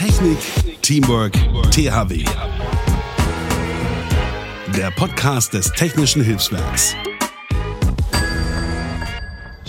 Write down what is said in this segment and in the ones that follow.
Technik, Teamwork, THW. Der Podcast des Technischen Hilfswerks.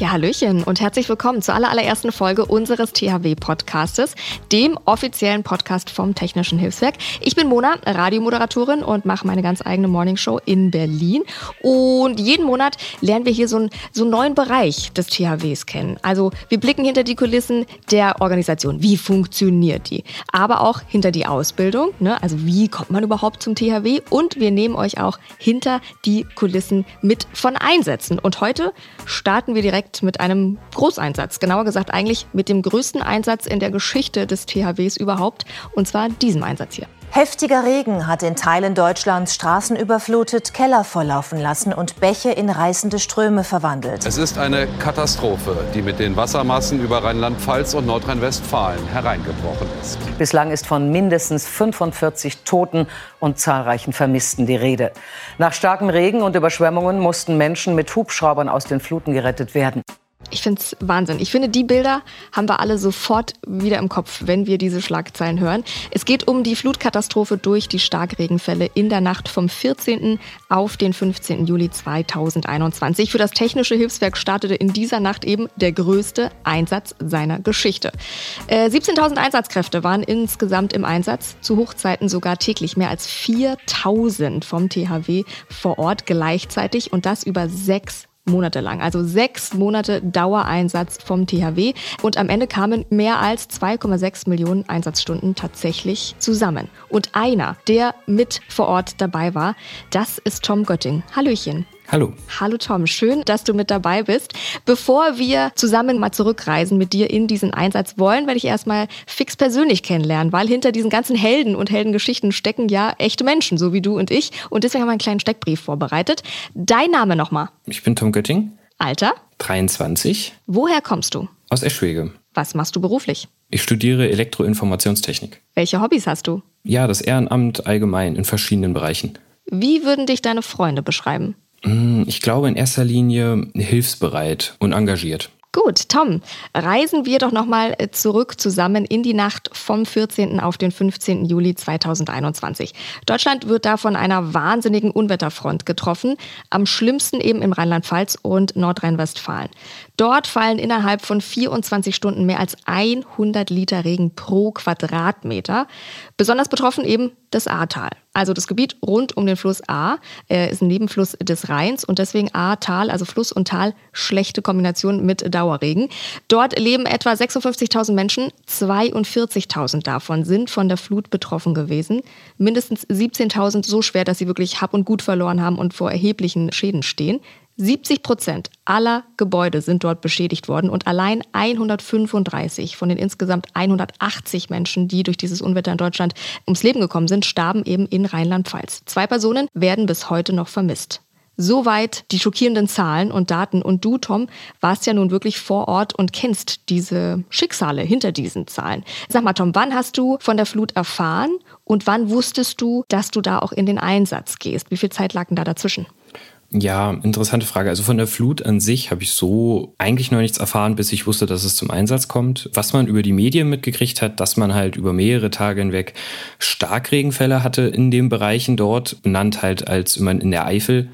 Ja, Hallöchen und herzlich willkommen zur allerersten Folge unseres THW-Podcastes, dem offiziellen Podcast vom Technischen Hilfswerk. Ich bin Mona, Radiomoderatorin und mache meine ganz eigene Morningshow in Berlin. Und jeden Monat lernen wir hier so einen, so einen neuen Bereich des THWs kennen. Also wir blicken hinter die Kulissen der Organisation. Wie funktioniert die? Aber auch hinter die Ausbildung. Ne? Also wie kommt man überhaupt zum THW? Und wir nehmen euch auch hinter die Kulissen mit von Einsätzen. Und heute starten wir direkt direkt mit einem Großeinsatz. Genauer gesagt eigentlich mit dem größten Einsatz in der Geschichte des THWs überhaupt. Und zwar diesem Einsatz hier. Heftiger Regen hat in Teilen Deutschlands Straßen überflutet, Keller volllaufen lassen und Bäche in reißende Ströme verwandelt. Es ist eine Katastrophe, die mit den Wassermassen über Rheinland-Pfalz und Nordrhein-Westfalen hereingebrochen ist. Bislang ist von mindestens 45 Toten und zahlreichen Vermissten die Rede. Nach starkem Regen und Überschwemmungen mussten Menschen mit Hubschraubern aus den Fluten gerettet werden. Ich finde es Wahnsinn. Ich finde, die Bilder haben wir alle sofort wieder im Kopf, wenn wir diese Schlagzeilen hören. Es geht um die Flutkatastrophe durch die Starkregenfälle in der Nacht vom 14. auf den 15. Juli 2021. Für das Technische Hilfswerk startete in dieser Nacht eben der größte Einsatz seiner Geschichte. Äh, 17.000 Einsatzkräfte waren insgesamt im Einsatz, zu Hochzeiten sogar täglich mehr als 4.000 vom THW vor Ort gleichzeitig und das über sechs Monate lang. Also sechs Monate Dauereinsatz vom THW. Und am Ende kamen mehr als 2,6 Millionen Einsatzstunden tatsächlich zusammen. Und einer, der mit vor Ort dabei war, das ist Tom Götting. Hallöchen. Hallo. Hallo Tom, schön, dass du mit dabei bist. Bevor wir zusammen mal zurückreisen mit dir in diesen Einsatz wollen, werde ich erstmal fix persönlich kennenlernen, weil hinter diesen ganzen Helden und Heldengeschichten stecken ja echte Menschen, so wie du und ich. Und deswegen haben wir einen kleinen Steckbrief vorbereitet. Dein Name nochmal? Ich bin Tom Götting. Alter? 23. Woher kommst du? Aus Eschwege. Was machst du beruflich? Ich studiere Elektroinformationstechnik. Welche Hobbys hast du? Ja, das Ehrenamt allgemein in verschiedenen Bereichen. Wie würden dich deine Freunde beschreiben? Hm, ich glaube in erster Linie hilfsbereit und engagiert. Gut, Tom, reisen wir doch nochmal äh, zurück zusammen in die Nacht vom 14. auf den 15. Juli 2021. Deutschland wird da von einer wahnsinnigen Unwetterfront getroffen, am schlimmsten eben im Rheinland-Pfalz und Nordrhein-Westfalen. Dort fallen innerhalb von 24 Stunden mehr als 100 Liter Regen pro Quadratmeter. Besonders betroffen eben das Ahrtal. Also das Gebiet rund um den Fluss Ahr äh, ist ein Nebenfluss des Rheins und deswegen Ahrtal, also Fluss und Tal, schlechte Kombination mit Dauerregen. Dort leben etwa 56.000 Menschen, 42.000 davon sind von der Flut betroffen gewesen. Mindestens 17.000 so schwer, dass sie wirklich Hab und Gut verloren haben und vor erheblichen Schäden stehen. 70 Prozent aller Gebäude sind dort beschädigt worden und allein 135 von den insgesamt 180 Menschen, die durch dieses Unwetter in Deutschland ums Leben gekommen sind, starben eben in Rheinland-Pfalz. Zwei Personen werden bis heute noch vermisst. Soweit die schockierenden Zahlen und Daten. Und du, Tom, warst ja nun wirklich vor Ort und kennst diese Schicksale hinter diesen Zahlen. Sag mal, Tom, wann hast du von der Flut erfahren und wann wusstest du, dass du da auch in den Einsatz gehst? Wie viel Zeit lag denn da dazwischen? Ja, interessante Frage. Also von der Flut an sich habe ich so eigentlich noch nichts erfahren, bis ich wusste, dass es zum Einsatz kommt. Was man über die Medien mitgekriegt hat, dass man halt über mehrere Tage hinweg Starkregenfälle hatte in den Bereichen dort, benannt halt als immer in der Eifel.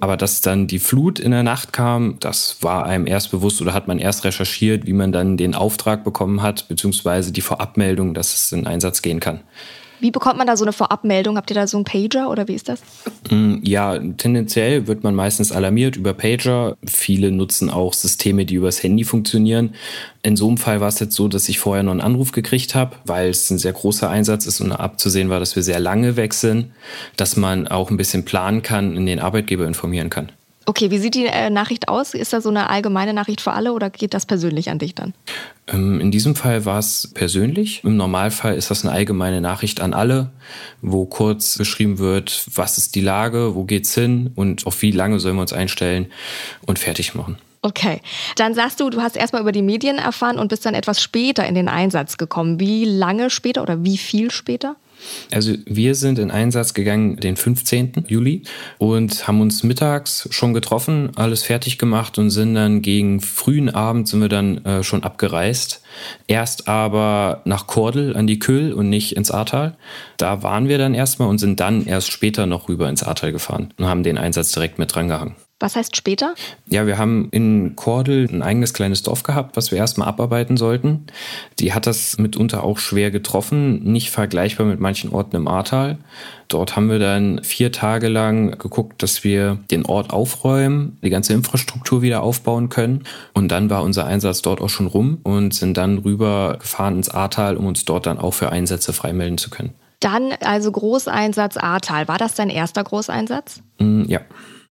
Aber dass dann die Flut in der Nacht kam, das war einem erst bewusst oder hat man erst recherchiert, wie man dann den Auftrag bekommen hat, beziehungsweise die Vorabmeldung, dass es in Einsatz gehen kann. Wie bekommt man da so eine Vorabmeldung? Habt ihr da so einen Pager oder wie ist das? Mm, ja, tendenziell wird man meistens alarmiert über Pager. Viele nutzen auch Systeme, die übers Handy funktionieren. In so einem Fall war es jetzt so, dass ich vorher noch einen Anruf gekriegt habe, weil es ein sehr großer Einsatz ist und abzusehen war, dass wir sehr lange wechseln, dass man auch ein bisschen planen kann und den Arbeitgeber informieren kann. Okay, wie sieht die äh, Nachricht aus? Ist da so eine allgemeine Nachricht für alle oder geht das persönlich an dich dann? Ähm, in diesem Fall war es persönlich. Im Normalfall ist das eine allgemeine Nachricht an alle, wo kurz beschrieben wird, was ist die Lage, wo geht's hin und auf wie lange sollen wir uns einstellen und fertig machen. Okay, dann sagst du, du hast erstmal über die Medien erfahren und bist dann etwas später in den Einsatz gekommen. Wie lange später oder wie viel später? Also wir sind in Einsatz gegangen den 15. Juli und haben uns mittags schon getroffen, alles fertig gemacht und sind dann gegen frühen Abend sind wir dann äh, schon abgereist. Erst aber nach Kordel an die Köhl und nicht ins Ahrtal. Da waren wir dann erstmal und sind dann erst später noch rüber ins Ahrtal gefahren und haben den Einsatz direkt mit drangehangen. Was heißt später? Ja, wir haben in Kordel ein eigenes kleines Dorf gehabt, was wir erstmal abarbeiten sollten. Die hat das mitunter auch schwer getroffen, nicht vergleichbar mit manchen Orten im Ahrtal. Dort haben wir dann vier Tage lang geguckt, dass wir den Ort aufräumen, die ganze Infrastruktur wieder aufbauen können. Und dann war unser Einsatz dort auch schon rum und sind dann rüber gefahren ins Ahrtal, um uns dort dann auch für Einsätze freimelden zu können. Dann also Großeinsatz Ahrtal. War das dein erster Großeinsatz? Mm, ja.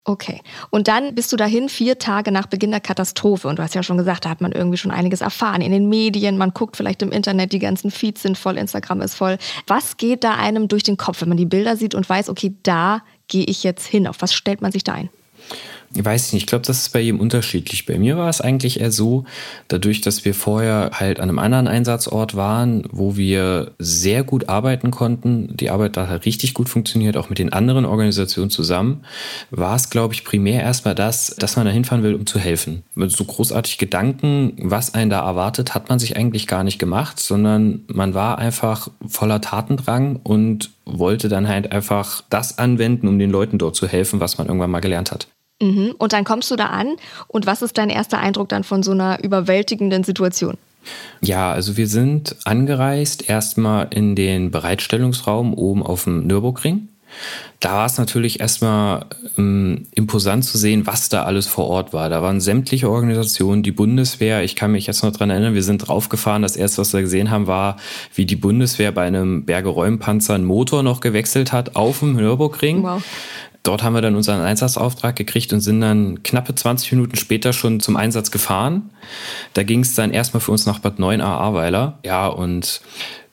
Okay. Und dann bist du dahin vier Tage nach Beginn der Katastrophe. Und du hast ja schon gesagt, da hat man irgendwie schon einiges erfahren. In den Medien, man guckt vielleicht im Internet, die ganzen Feeds sind voll, Instagram ist voll. Was geht da einem durch den Kopf, wenn man die Bilder sieht und weiß, okay, da gehe ich jetzt hin? Auf was stellt man sich da ein? Ich weiß nicht, ich glaube, das ist bei jedem unterschiedlich. Bei mir war es eigentlich eher so, dadurch, dass wir vorher halt an einem anderen Einsatzort waren, wo wir sehr gut arbeiten konnten, die Arbeit da hat richtig gut funktioniert, auch mit den anderen Organisationen zusammen, war es, glaube ich, primär erstmal das, dass man da hinfahren will, um zu helfen. Mit so großartig Gedanken, was einen da erwartet, hat man sich eigentlich gar nicht gemacht, sondern man war einfach voller Tatendrang und wollte dann halt einfach das anwenden, um den Leuten dort zu helfen, was man irgendwann mal gelernt hat. Mhm. Und dann kommst du da an und was ist dein erster Eindruck dann von so einer überwältigenden Situation? Ja, also wir sind angereist erstmal in den Bereitstellungsraum oben auf dem Nürburgring. Da war es natürlich erstmal ähm, imposant zu sehen, was da alles vor Ort war. Da waren sämtliche Organisationen, die Bundeswehr. Ich kann mich jetzt noch dran erinnern, wir sind draufgefahren. Das erste, was wir gesehen haben, war, wie die Bundeswehr bei einem Berge-Räumpanzer einen Motor noch gewechselt hat auf dem Nürburgring. Wow. Dort haben wir dann unseren Einsatzauftrag gekriegt und sind dann knappe 20 Minuten später schon zum Einsatz gefahren. Da ging es dann erstmal für uns nach Bad 9 Ahrweiler. Ja, und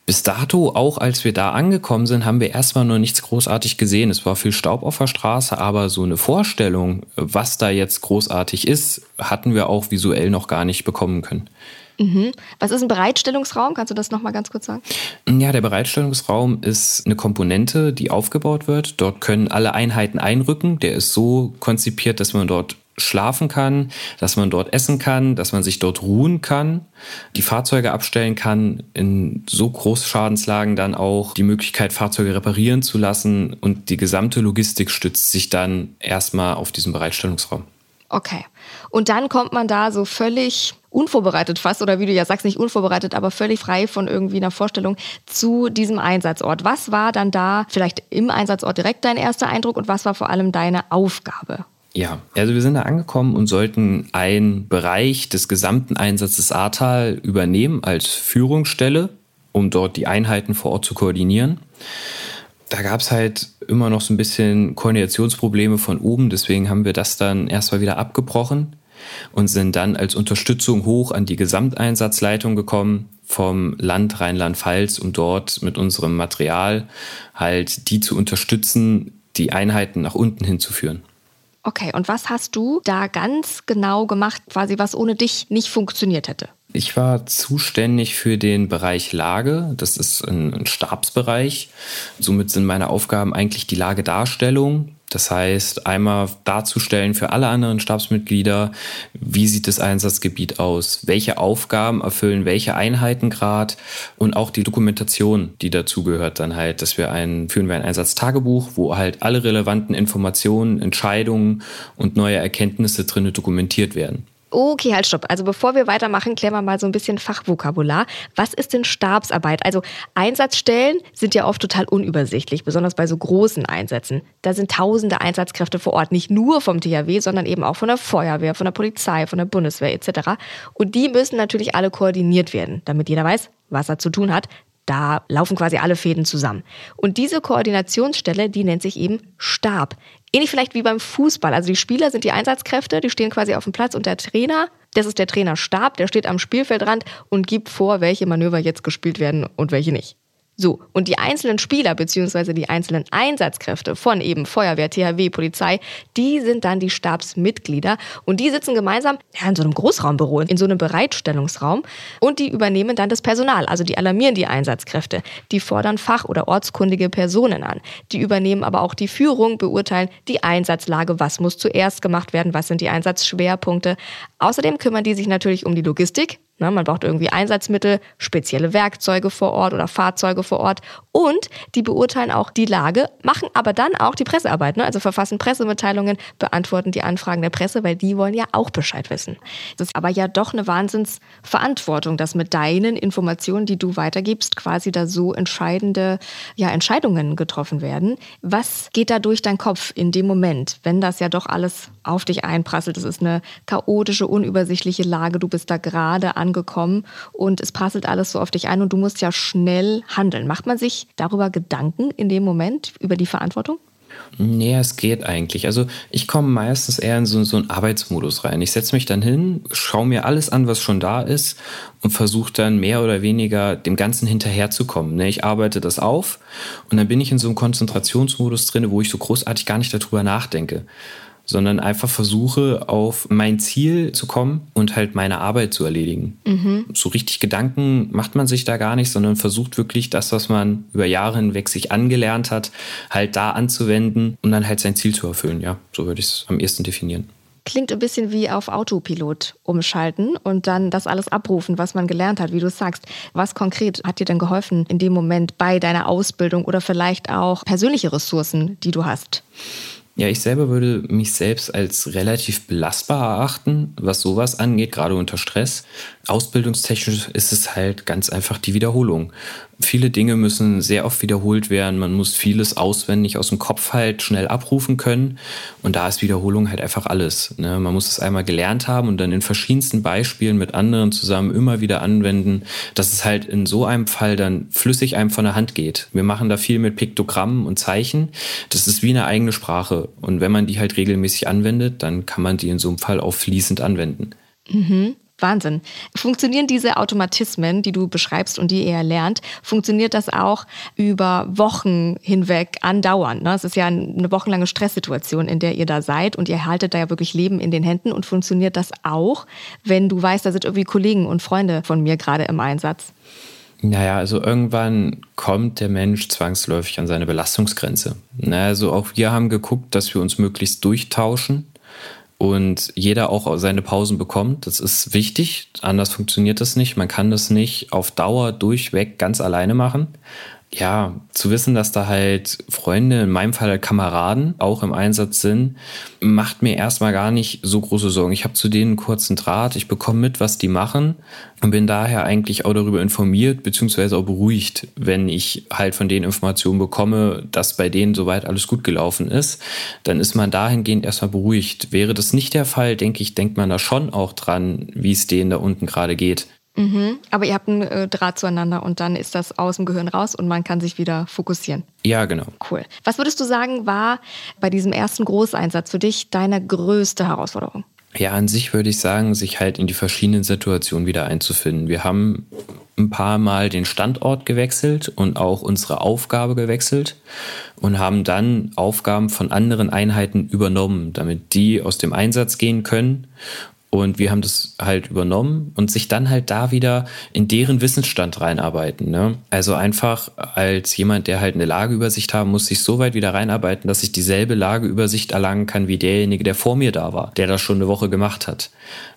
bis dato, auch als wir da angekommen sind, haben wir erstmal nur nichts großartig gesehen. Es war viel Staub auf der Straße, aber so eine Vorstellung, was da jetzt großartig ist, hatten wir auch visuell noch gar nicht bekommen können. Mhm. Was ist ein Bereitstellungsraum? Kannst du das nochmal ganz kurz sagen? Ja, der Bereitstellungsraum ist eine Komponente, die aufgebaut wird. Dort können alle Einheiten einrücken. Der ist so konzipiert, dass man dort schlafen kann, dass man dort essen kann, dass man sich dort ruhen kann, die Fahrzeuge abstellen kann, in so Großschadenslagen dann auch die Möglichkeit, Fahrzeuge reparieren zu lassen und die gesamte Logistik stützt sich dann erstmal auf diesen Bereitstellungsraum. Okay. Und dann kommt man da so völlig unvorbereitet fast, oder wie du ja sagst, nicht unvorbereitet, aber völlig frei von irgendwie einer Vorstellung zu diesem Einsatzort. Was war dann da vielleicht im Einsatzort direkt dein erster Eindruck und was war vor allem deine Aufgabe? Ja, also wir sind da angekommen und sollten einen Bereich des gesamten Einsatzes Ahrtal übernehmen als Führungsstelle, um dort die Einheiten vor Ort zu koordinieren. Da gab es halt immer noch so ein bisschen Koordinationsprobleme von oben, deswegen haben wir das dann erstmal wieder abgebrochen und sind dann als Unterstützung hoch an die Gesamteinsatzleitung gekommen vom Land Rheinland-Pfalz, um dort mit unserem Material halt die zu unterstützen, die Einheiten nach unten hinzuführen. Okay, und was hast du da ganz genau gemacht, quasi was ohne dich nicht funktioniert hätte? Ich war zuständig für den Bereich Lage. Das ist ein, ein Stabsbereich. Somit sind meine Aufgaben eigentlich die Lagedarstellung, das heißt, einmal darzustellen für alle anderen Stabsmitglieder, wie sieht das Einsatzgebiet aus, welche Aufgaben erfüllen welche Einheiten gerade und auch die Dokumentation, die dazugehört dann halt, dass wir ein, führen wir ein Einsatztagebuch, wo halt alle relevanten Informationen, Entscheidungen und neue Erkenntnisse drin dokumentiert werden. Okay, halt stopp. Also bevor wir weitermachen, klären wir mal so ein bisschen Fachvokabular. Was ist denn Stabsarbeit? Also Einsatzstellen sind ja oft total unübersichtlich, besonders bei so großen Einsätzen. Da sind tausende Einsatzkräfte vor Ort, nicht nur vom THW, sondern eben auch von der Feuerwehr, von der Polizei, von der Bundeswehr etc. Und die müssen natürlich alle koordiniert werden, damit jeder weiß, was er zu tun hat. Da laufen quasi alle Fäden zusammen. Und diese Koordinationsstelle, die nennt sich eben Stab. Ähnlich vielleicht wie beim Fußball. Also die Spieler sind die Einsatzkräfte, die stehen quasi auf dem Platz und der Trainer, das ist der Trainerstab, der steht am Spielfeldrand und gibt vor, welche Manöver jetzt gespielt werden und welche nicht. So, und die einzelnen Spieler bzw. die einzelnen Einsatzkräfte von eben Feuerwehr, THW, Polizei, die sind dann die Stabsmitglieder. Und die sitzen gemeinsam ja, in so einem Großraumbüro, in so einem Bereitstellungsraum. Und die übernehmen dann das Personal, also die alarmieren die Einsatzkräfte, die fordern fach- oder ortskundige Personen an, die übernehmen aber auch die Führung, beurteilen die Einsatzlage, was muss zuerst gemacht werden, was sind die Einsatzschwerpunkte. Außerdem kümmern die sich natürlich um die Logistik, Ne, man braucht irgendwie Einsatzmittel, spezielle Werkzeuge vor Ort oder Fahrzeuge vor Ort. Und die beurteilen auch die Lage, machen aber dann auch die Pressearbeit. Ne? Also verfassen Pressemitteilungen, beantworten die Anfragen der Presse, weil die wollen ja auch Bescheid wissen. Das ist aber ja doch eine Wahnsinnsverantwortung, dass mit deinen Informationen, die du weitergibst, quasi da so entscheidende ja, Entscheidungen getroffen werden. Was geht da durch deinen Kopf in dem Moment, wenn das ja doch alles auf dich einprasselt? Es ist eine chaotische, unübersichtliche Lage. Du bist da gerade an angekommen und es prasselt alles so auf dich ein und du musst ja schnell handeln. Macht man sich darüber Gedanken in dem Moment, über die Verantwortung? Nee, es geht eigentlich. Also ich komme meistens eher in so, so einen Arbeitsmodus rein. Ich setze mich dann hin, schaue mir alles an, was schon da ist und versuche dann mehr oder weniger dem Ganzen hinterherzukommen. Ne, ich arbeite das auf und dann bin ich in so einem Konzentrationsmodus drin, wo ich so großartig gar nicht darüber nachdenke sondern einfach versuche, auf mein Ziel zu kommen und halt meine Arbeit zu erledigen. Mhm. So richtig Gedanken macht man sich da gar nicht, sondern versucht wirklich das, was man über Jahre hinweg sich angelernt hat, halt da anzuwenden und dann halt sein Ziel zu erfüllen. Ja, so würde ich es am ehesten definieren. Klingt ein bisschen wie auf Autopilot umschalten und dann das alles abrufen, was man gelernt hat, wie du sagst. Was konkret hat dir denn geholfen in dem Moment bei deiner Ausbildung oder vielleicht auch persönliche Ressourcen, die du hast? Ja, ich selber würde mich selbst als relativ belastbar erachten, was sowas angeht, gerade unter Stress. Ausbildungstechnisch ist es halt ganz einfach die Wiederholung viele Dinge müssen sehr oft wiederholt werden. Man muss vieles auswendig aus dem Kopf halt schnell abrufen können. Und da ist Wiederholung halt einfach alles. Ne? Man muss es einmal gelernt haben und dann in verschiedensten Beispielen mit anderen zusammen immer wieder anwenden, dass es halt in so einem Fall dann flüssig einem von der Hand geht. Wir machen da viel mit Piktogrammen und Zeichen. Das ist wie eine eigene Sprache. Und wenn man die halt regelmäßig anwendet, dann kann man die in so einem Fall auch fließend anwenden. Mhm. Wahnsinn. Funktionieren diese Automatismen, die du beschreibst und die er lernt, funktioniert das auch über Wochen hinweg andauernd? Ne? Es ist ja eine wochenlange Stresssituation, in der ihr da seid und ihr haltet da ja wirklich Leben in den Händen. Und funktioniert das auch, wenn du weißt, da sind irgendwie Kollegen und Freunde von mir gerade im Einsatz? Naja, also irgendwann kommt der Mensch zwangsläufig an seine Belastungsgrenze. Also auch wir haben geguckt, dass wir uns möglichst durchtauschen und jeder auch seine Pausen bekommt. Das ist wichtig, anders funktioniert das nicht. Man kann das nicht auf Dauer durchweg ganz alleine machen ja, zu wissen, dass da halt Freunde, in meinem Fall halt Kameraden, auch im Einsatz sind, macht mir erstmal gar nicht so große Sorgen. Ich habe zu denen einen kurzen Draht, ich bekomme mit, was die machen und bin daher eigentlich auch darüber informiert, beziehungsweise auch beruhigt, wenn ich halt von denen Informationen bekomme, dass bei denen soweit alles gut gelaufen ist, dann ist man dahingehend erstmal beruhigt. Wäre das nicht der Fall, denke ich, denkt man da schon auch dran, wie es denen da unten gerade geht. Mhm. Aber ihr habt einen äh, Draht zueinander und dann ist das aus dem Gehirn raus und man kann sich wieder fokussieren. Ja, genau. Cool. Was würdest du sagen, war bei diesem ersten Großeinsatz für dich deine größte Herausforderung? Ja, an sich würde ich sagen, sich halt in die verschiedenen Situationen wieder einzufinden. Wir haben ein paar Mal den Standort gewechselt und auch unsere Aufgabe gewechselt und haben dann Aufgaben von anderen Einheiten übernommen, damit die aus dem Einsatz gehen können und wir haben das halt übernommen und sich dann halt da wieder in deren Wissensstand reinarbeiten. Ne? Also einfach als jemand, der halt eine Lageübersicht haben muss, sich so weit wieder reinarbeiten, dass ich dieselbe Lageübersicht erlangen kann wie derjenige, der vor mir da war, der das schon eine Woche gemacht hat.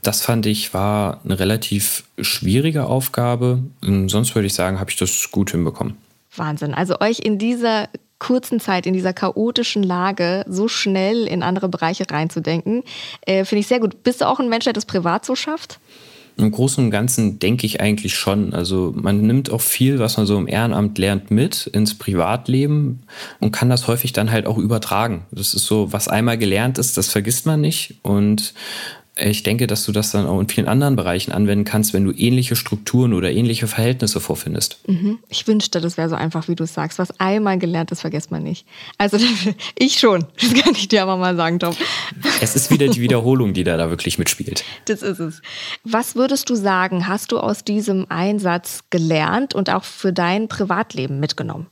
Das fand ich war eine relativ schwierige Aufgabe. Und sonst würde ich sagen, habe ich das gut hinbekommen. Wahnsinn. Also euch in dieser kurzen Zeit, in dieser chaotischen Lage so schnell in andere Bereiche reinzudenken, äh, finde ich sehr gut. Bist du auch ein Mensch, der das privat so schafft? Im Großen und Ganzen denke ich eigentlich schon. Also man nimmt auch viel, was man so im Ehrenamt lernt, mit ins Privatleben und kann das häufig dann halt auch übertragen. Das ist so, was einmal gelernt ist, das vergisst man nicht. Und ich denke, dass du das dann auch in vielen anderen Bereichen anwenden kannst, wenn du ähnliche Strukturen oder ähnliche Verhältnisse vorfindest. Mhm. Ich wünschte, das wäre so einfach, wie du es sagst. Was einmal gelernt ist, vergisst man nicht. Also ich schon. Das kann ich dir aber mal sagen, Tom. Es ist wieder die Wiederholung, die da, da wirklich mitspielt. Das ist es. Was würdest du sagen, hast du aus diesem Einsatz gelernt und auch für dein Privatleben mitgenommen?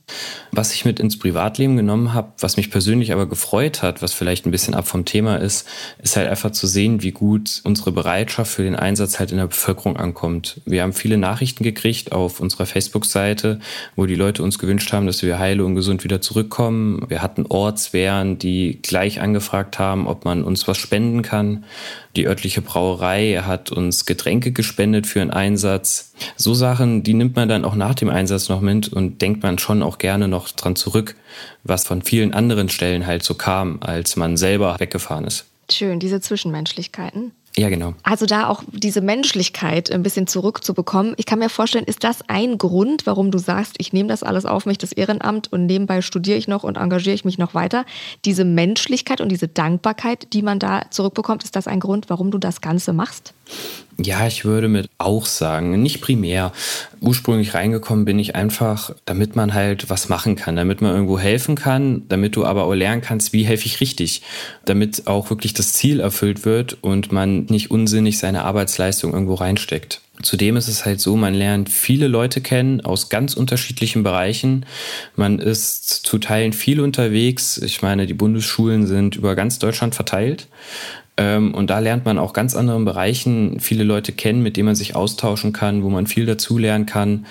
Was ich mit ins Privatleben genommen habe, was mich persönlich aber gefreut hat, was vielleicht ein bisschen ab vom Thema ist, ist halt einfach zu sehen, wie gut gut unsere Bereitschaft für den Einsatz halt in der Bevölkerung ankommt. Wir haben viele Nachrichten gekriegt auf unserer Facebook-Seite, wo die Leute uns gewünscht haben, dass wir heile und gesund wieder zurückkommen. Wir hatten Ortswehren, die gleich angefragt haben, ob man uns was spenden kann. Die örtliche Brauerei hat uns Getränke gespendet für einen Einsatz. So Sachen, die nimmt man dann auch nach dem Einsatz noch mit und denkt man schon auch gerne noch dran zurück, was von vielen anderen Stellen halt so kam, als man selber weggefahren ist. Schön, diese Zwischenmenschlichkeiten. Ja, genau. Also da auch diese Menschlichkeit ein bisschen zurückzubekommen. Ich kann mir vorstellen, ist das ein Grund, warum du sagst, ich nehme das alles auf mich, das Ehrenamt und nebenbei studiere ich noch und engagiere ich mich noch weiter. Diese Menschlichkeit und diese Dankbarkeit, die man da zurückbekommt, ist das ein Grund, warum du das Ganze machst? Ja, ich würde mit auch sagen, nicht primär. Ursprünglich reingekommen bin ich einfach, damit man halt was machen kann, damit man irgendwo helfen kann, damit du aber auch lernen kannst, wie helfe ich richtig, damit auch wirklich das Ziel erfüllt wird und man nicht unsinnig seine Arbeitsleistung irgendwo reinsteckt. Zudem ist es halt so, man lernt viele Leute kennen aus ganz unterschiedlichen Bereichen. Man ist zu Teilen viel unterwegs. Ich meine, die Bundesschulen sind über ganz Deutschland verteilt. Ähm, und da lernt man auch ganz anderen Bereichen viele Leute kennen, mit denen man sich austauschen kann, wo man viel dazulernen kann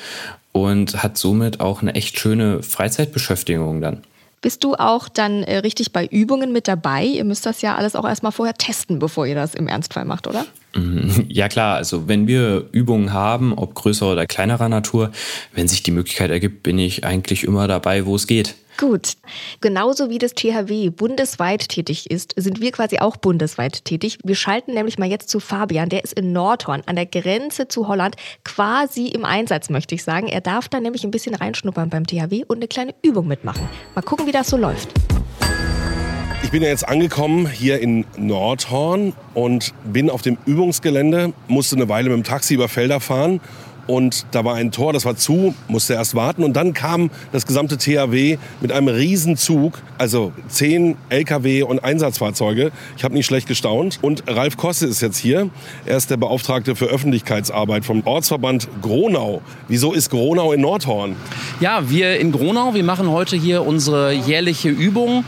und hat somit auch eine echt schöne Freizeitbeschäftigung dann. Bist du auch dann äh, richtig bei Übungen mit dabei? Ihr müsst das ja alles auch erstmal vorher testen, bevor ihr das im Ernstfall macht, oder? Mhm. Ja klar, also wenn wir Übungen haben, ob größerer oder kleinerer Natur, wenn sich die Möglichkeit ergibt, bin ich eigentlich immer dabei, wo es geht. Gut. Genauso wie das THW bundesweit tätig ist, sind wir quasi auch bundesweit tätig. Wir schalten nämlich mal jetzt zu Fabian. Der ist in Nordhorn an der Grenze zu Holland quasi im Einsatz, möchte ich sagen. Er darf da nämlich ein bisschen reinschnuppern beim THW und eine kleine Übung mitmachen. Mal gucken, wie das so läuft. Ich bin ja jetzt angekommen hier in Nordhorn und bin auf dem Übungsgelände, musste eine Weile mit dem Taxi über Felder fahren und da war ein Tor, das war zu, musste erst warten. Und dann kam das gesamte THW mit einem Riesenzug, also zehn LKW und Einsatzfahrzeuge. Ich habe nicht schlecht gestaunt. Und Ralf Kosse ist jetzt hier. Er ist der Beauftragte für Öffentlichkeitsarbeit vom Ortsverband Gronau. Wieso ist Gronau in Nordhorn? Ja, wir in Gronau, wir machen heute hier unsere jährliche Übung.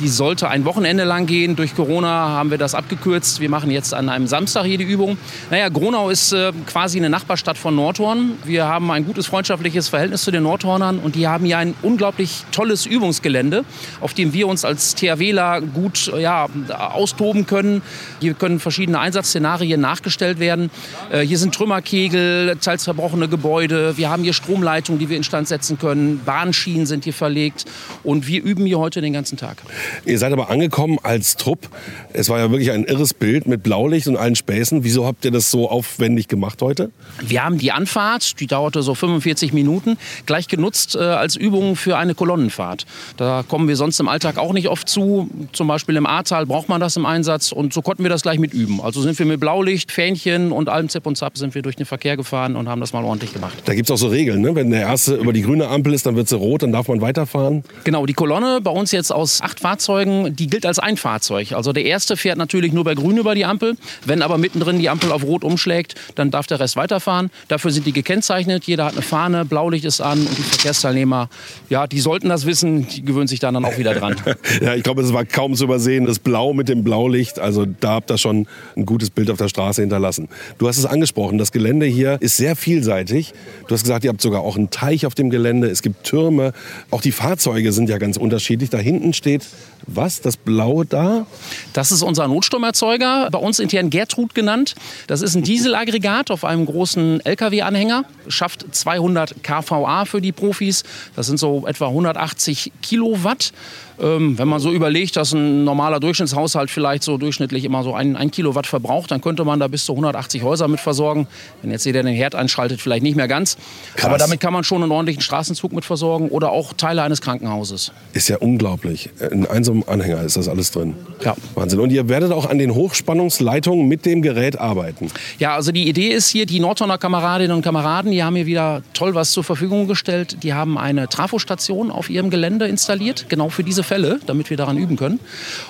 Die sollte ein Wochenende lang gehen. Durch Corona haben wir das abgekürzt. Wir machen jetzt an einem Samstag die Übung. Naja, Gronau ist äh, quasi eine Nachbarstadt von Nordhorn. Wir haben ein gutes freundschaftliches Verhältnis zu den Nordhornern und die haben hier ein unglaublich tolles Übungsgelände, auf dem wir uns als THWler gut ja, austoben können. Hier können verschiedene Einsatzszenarien nachgestellt werden. Äh, hier sind Trümmerkegel, teils zerbrochene Gebäude. Wir haben hier Stromleitungen, die wir instand setzen können. Bahnschienen sind hier verlegt und wir üben hier heute den ganzen Tag. Ihr seid aber angekommen als Trupp. Es war ja wirklich ein irres Bild mit Blaulicht und allen Späßen. Wieso habt ihr das so aufwendig gemacht heute? Wir haben die Anfahrt, die dauerte so 45 Minuten, gleich genutzt äh, als Übung für eine Kolonnenfahrt. Da kommen wir sonst im Alltag auch nicht oft zu. Zum Beispiel im Ahrtal braucht man das im Einsatz und so konnten wir das gleich mit üben. Also sind wir mit Blaulicht, Fähnchen und allem Zip und Zap sind wir durch den Verkehr gefahren und haben das mal ordentlich gemacht. Da gibt es auch so Regeln, ne? Wenn der Erste über die grüne Ampel ist, dann wird sie rot, dann darf man weiterfahren. Genau, die Kolonne bei uns jetzt aus acht Fahrzeugen Fahrzeugen, die gilt als ein Fahrzeug. Also der erste fährt natürlich nur bei Grün über die Ampel. Wenn aber mittendrin die Ampel auf Rot umschlägt, dann darf der Rest weiterfahren. Dafür sind die gekennzeichnet. Jeder hat eine Fahne, Blaulicht ist an und die Verkehrsteilnehmer, ja, die sollten das wissen. Die gewöhnen sich dann, dann auch wieder dran. ja, ich glaube, es war kaum zu übersehen. Das Blau mit dem Blaulicht, also da habt ihr schon ein gutes Bild auf der Straße hinterlassen. Du hast es angesprochen, das Gelände hier ist sehr vielseitig. Du hast gesagt, ihr habt sogar auch einen Teich auf dem Gelände. Es gibt Türme. Auch die Fahrzeuge sind ja ganz unterschiedlich. Da hinten steht was? Das Blaue da? Das ist unser Notstromerzeuger, bei uns intern Gertrud genannt. Das ist ein Dieselaggregat auf einem großen LKW-Anhänger. Schafft 200 kVA für die Profis. Das sind so etwa 180 Kilowatt. Ähm, wenn man so überlegt, dass ein normaler Durchschnittshaushalt vielleicht so durchschnittlich immer so ein, ein Kilowatt verbraucht, dann könnte man da bis zu 180 Häuser mit versorgen. Wenn jetzt jeder den Herd einschaltet, vielleicht nicht mehr ganz. Krass. Aber damit kann man schon einen ordentlichen Straßenzug mit versorgen oder auch Teile eines Krankenhauses. Ist ja unglaublich. In einem Anhänger ist das alles drin. Ja. Wahnsinn. Und ihr werdet auch an den Hochspannungsleitungen mit dem Gerät arbeiten. Ja, also die Idee ist hier, die Nordhorner Kameradinnen und Kameraden, die haben hier wieder toll was zur Verfügung gestellt. Die haben eine Trafostation auf ihrem Gelände installiert, genau für diese Fälle, damit wir daran üben können.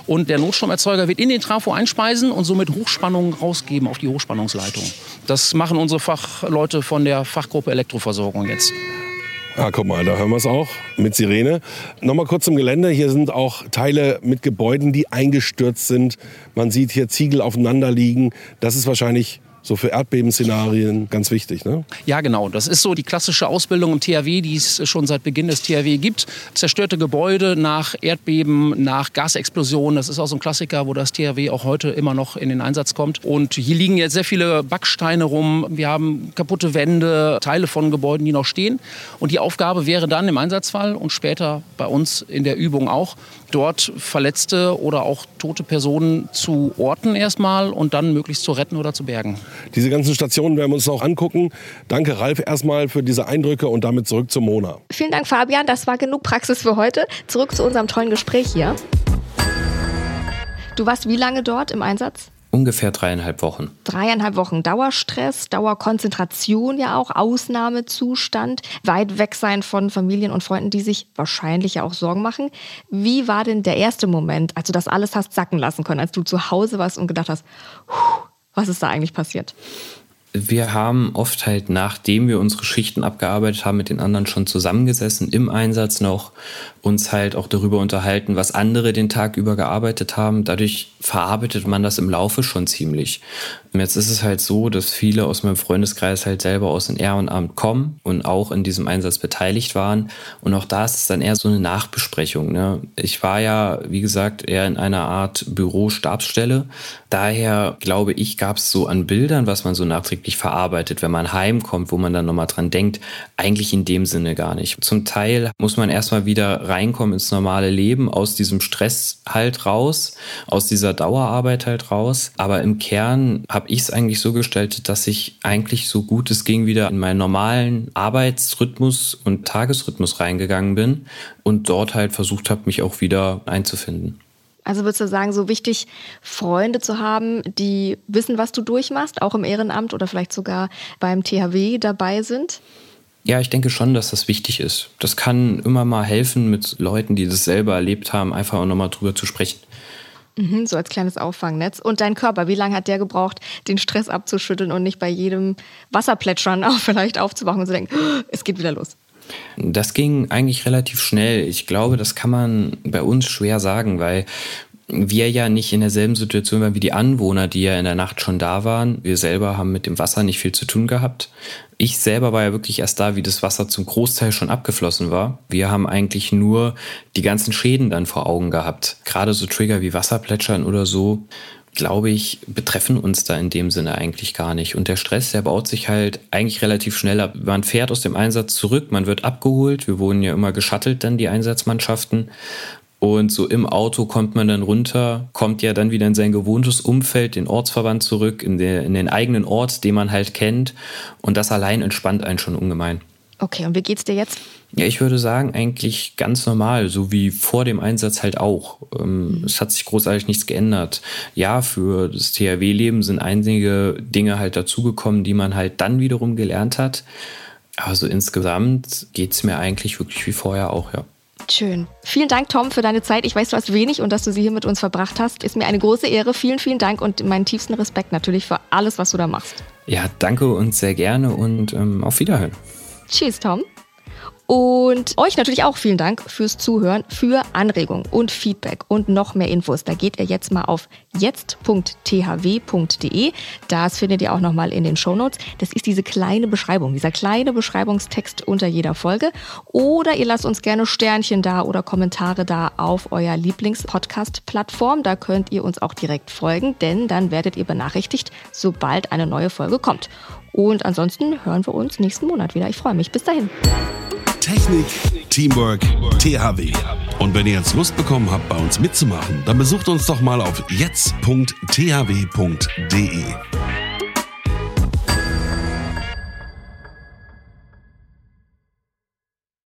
Und der Notstromerzeuger wird in den Trafo einspeisen und somit Hochspannung rausgeben auf die Hochspannungsleitung. Das machen unsere Fachleute von der Fachgruppe Elektroversorgung jetzt. Ah, guck mal, da hören wir es auch mit Sirene. Nochmal kurz zum Gelände. Hier sind auch Teile mit Gebäuden, die eingestürzt sind. Man sieht hier Ziegel aufeinander liegen. Das ist wahrscheinlich so für Erdbebenszenarien ganz wichtig, ne? Ja, genau. Das ist so die klassische Ausbildung im THW, die es schon seit Beginn des THW gibt. Zerstörte Gebäude nach Erdbeben, nach Gasexplosionen. Das ist auch so ein Klassiker, wo das THW auch heute immer noch in den Einsatz kommt. Und hier liegen jetzt sehr viele Backsteine rum. Wir haben kaputte Wände, Teile von Gebäuden, die noch stehen. Und die Aufgabe wäre dann im Einsatzfall und später bei uns in der Übung auch, dort verletzte oder auch tote Personen zu orten erstmal und dann möglichst zu retten oder zu bergen. Diese ganzen Stationen werden wir uns noch angucken. Danke Ralf erstmal für diese Eindrücke und damit zurück zu Mona. Vielen Dank Fabian, das war genug Praxis für heute. Zurück zu unserem tollen Gespräch hier. Du warst wie lange dort im Einsatz? Ungefähr dreieinhalb Wochen. Dreieinhalb Wochen Dauerstress, Dauerkonzentration ja auch, Ausnahmezustand, weit weg sein von Familien und Freunden, die sich wahrscheinlich ja auch Sorgen machen. Wie war denn der erste Moment, als du das alles hast sacken lassen können, als du zu Hause warst und gedacht hast, was ist da eigentlich passiert? wir haben oft halt, nachdem wir unsere Schichten abgearbeitet haben, mit den anderen schon zusammengesessen, im Einsatz noch, uns halt auch darüber unterhalten, was andere den Tag über gearbeitet haben. Dadurch verarbeitet man das im Laufe schon ziemlich. Jetzt ist es halt so, dass viele aus meinem Freundeskreis halt selber aus dem Ehrenamt kommen und auch in diesem Einsatz beteiligt waren. Und auch da ist es dann eher so eine Nachbesprechung. Ne? Ich war ja, wie gesagt, eher in einer Art Büro-Stabsstelle. Daher glaube ich, gab es so an Bildern, was man so nachträglich verarbeitet, wenn man heimkommt, wo man dann nochmal dran denkt, eigentlich in dem Sinne gar nicht. Zum Teil muss man erstmal wieder reinkommen ins normale Leben, aus diesem Stress halt raus, aus dieser Dauerarbeit halt raus. Aber im Kern habe ich es eigentlich so gestaltet, dass ich eigentlich so gut es ging wieder in meinen normalen Arbeitsrhythmus und Tagesrhythmus reingegangen bin und dort halt versucht habe, mich auch wieder einzufinden. Also würdest du sagen, so wichtig, Freunde zu haben, die wissen, was du durchmachst, auch im Ehrenamt oder vielleicht sogar beim THW dabei sind? Ja, ich denke schon, dass das wichtig ist. Das kann immer mal helfen, mit Leuten, die das selber erlebt haben, einfach auch nochmal drüber zu sprechen. Mhm, so als kleines Auffangnetz. Und dein Körper, wie lange hat der gebraucht, den Stress abzuschütteln und nicht bei jedem Wasserplätschern auch vielleicht aufzuwachen und zu denken, oh, es geht wieder los? Das ging eigentlich relativ schnell. Ich glaube, das kann man bei uns schwer sagen, weil wir ja nicht in derselben Situation waren wie die Anwohner, die ja in der Nacht schon da waren. Wir selber haben mit dem Wasser nicht viel zu tun gehabt. Ich selber war ja wirklich erst da, wie das Wasser zum Großteil schon abgeflossen war. Wir haben eigentlich nur die ganzen Schäden dann vor Augen gehabt. Gerade so Trigger wie Wasserplätschern oder so glaube ich, betreffen uns da in dem Sinne eigentlich gar nicht. Und der Stress, der baut sich halt eigentlich relativ schnell ab. Man fährt aus dem Einsatz zurück, man wird abgeholt. Wir wurden ja immer geschattelt, dann die Einsatzmannschaften. Und so im Auto kommt man dann runter, kommt ja dann wieder in sein gewohntes Umfeld, den Ortsverband zurück, in, der, in den eigenen Ort, den man halt kennt. Und das allein entspannt einen schon ungemein. Okay, und wie geht's dir jetzt? Ja, ich würde sagen, eigentlich ganz normal, so wie vor dem Einsatz halt auch. Ähm, es hat sich großartig nichts geändert. Ja, für das THW-Leben sind einige Dinge halt dazugekommen, die man halt dann wiederum gelernt hat. Aber so insgesamt geht's mir eigentlich wirklich wie vorher auch, ja. Schön. Vielen Dank, Tom, für deine Zeit. Ich weiß, du hast wenig und dass du sie hier mit uns verbracht hast. Ist mir eine große Ehre. Vielen, vielen Dank und meinen tiefsten Respekt natürlich für alles, was du da machst. Ja, danke und sehr gerne und ähm, auf Wiederhören. Tschüss, Tom. Und euch natürlich auch vielen Dank fürs Zuhören, für Anregungen und Feedback und noch mehr Infos. Da geht ihr jetzt mal auf jetzt.thw.de. Das findet ihr auch nochmal in den Shownotes. Das ist diese kleine Beschreibung, dieser kleine Beschreibungstext unter jeder Folge. Oder ihr lasst uns gerne Sternchen da oder Kommentare da auf euer Lieblings-Podcast-Plattform. Da könnt ihr uns auch direkt folgen, denn dann werdet ihr benachrichtigt, sobald eine neue Folge kommt. Und ansonsten hören wir uns nächsten Monat wieder. Ich freue mich. Bis dahin. Technik, Teamwork, THW. Und wenn ihr jetzt Lust bekommen habt, bei uns mitzumachen, dann besucht uns doch mal auf jetzt.thw.de.